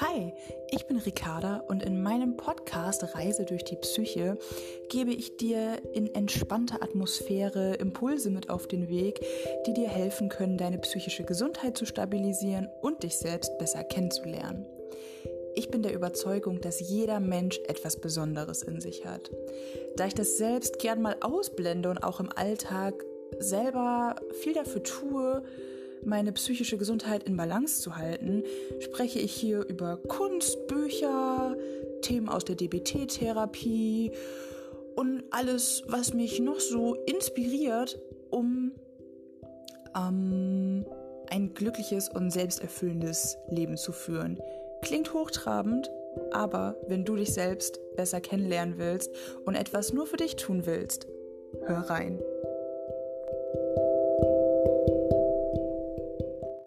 Hi, ich bin Ricarda und in meinem Podcast Reise durch die Psyche gebe ich dir in entspannter Atmosphäre Impulse mit auf den Weg, die dir helfen können, deine psychische Gesundheit zu stabilisieren und dich selbst besser kennenzulernen. Ich bin der Überzeugung, dass jeder Mensch etwas Besonderes in sich hat. Da ich das selbst gern mal ausblende und auch im Alltag selber viel dafür tue, meine psychische Gesundheit in Balance zu halten, spreche ich hier über Kunst, Bücher, Themen aus der DBT-Therapie und alles, was mich noch so inspiriert, um ähm, ein glückliches und selbsterfüllendes Leben zu führen. Klingt hochtrabend, aber wenn du dich selbst besser kennenlernen willst und etwas nur für dich tun willst, hör rein.